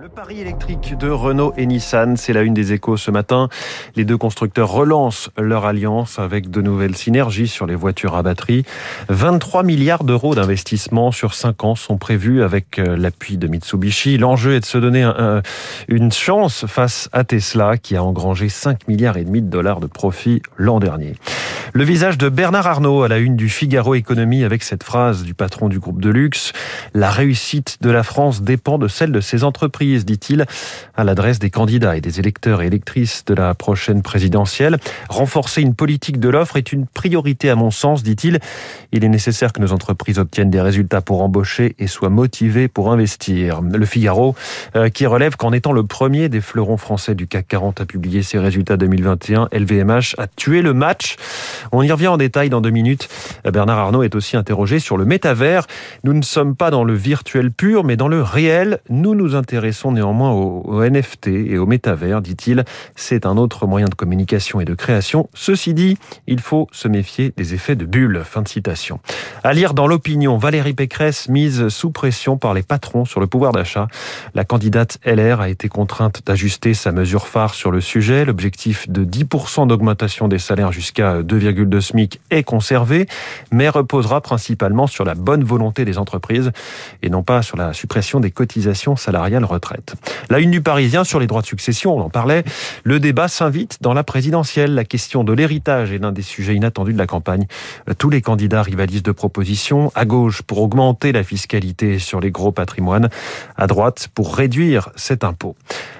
Le pari électrique de Renault et Nissan, c'est la une des échos ce matin. Les deux constructeurs relancent leur alliance avec de nouvelles synergies sur les voitures à batterie. 23 milliards d'euros d'investissement sur 5 ans sont prévus avec euh, l'appui de Mitsubishi. L'enjeu est de se donner une chance face à Tesla qui a engrangé 5 milliards et demi de dollars de profit l'an dernier. Le visage de Bernard Arnault à la une du Figaro Économie avec cette phrase du patron du groupe de luxe. La réussite de la France dépend de celle de ses entreprises, dit-il, à l'adresse des candidats et des électeurs et électrices de la prochaine présidentielle. Renforcer une politique de l'offre est une priorité à mon sens, dit-il. Il est nécessaire que nos entreprises obtiennent des résultats pour embaucher et soient motivées pour investir. Le Figaro, euh, qui relève qu'en étant le premier des fleurons français du CAC 40 à publier ses résultats 2021, LVMH a tué le match. On y revient en détail dans deux minutes. Bernard Arnault est aussi interrogé sur le métavers. Nous ne sommes pas dans le virtuel pur, mais dans le réel. Nous nous intéressons néanmoins au, NFT et au métavers, dit-il. C'est un autre moyen de communication et de création. Ceci dit, il faut se méfier des effets de bulle. Fin de citation. À lire dans l'opinion, Valérie Pécresse mise sous pression par les patrons sur le pouvoir d'achat. La candidate LR a été contrainte d'ajuster sa mesure phare sur le sujet. L'objectif de 10% d'augmentation des salaires jusqu'à 2, de SMIC est conservé, mais reposera principalement sur la bonne volonté des entreprises et non pas sur la suppression des cotisations salariales retraite. La une du Parisien sur les droits de succession, on en parlait. Le débat s'invite dans la présidentielle. La question de l'héritage est l'un des sujets inattendus de la campagne. Tous les candidats rivalisent de propositions. À gauche, pour augmenter la fiscalité sur les gros patrimoines. À droite, pour réduire cet impôt.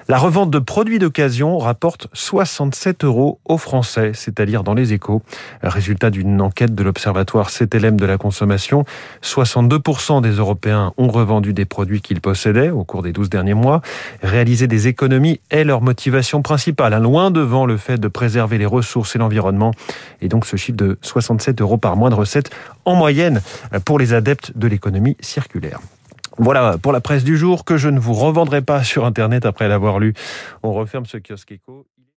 La revente de produits d'occasion rapporte 67 euros aux Français, c'est-à-dire dans les échos. Résultat d'une enquête de l'Observatoire CTLM de la consommation, 62% des Européens ont revendu des produits qu'ils possédaient au cours des 12 derniers mois. Réaliser des économies est leur motivation principale, hein, loin devant le fait de préserver les ressources et l'environnement. Et donc ce chiffre de 67 euros par mois de recettes en moyenne pour les adeptes de l'économie circulaire. Voilà pour la presse du jour que je ne vous revendrai pas sur Internet après l'avoir lu. On referme ce kiosque éco.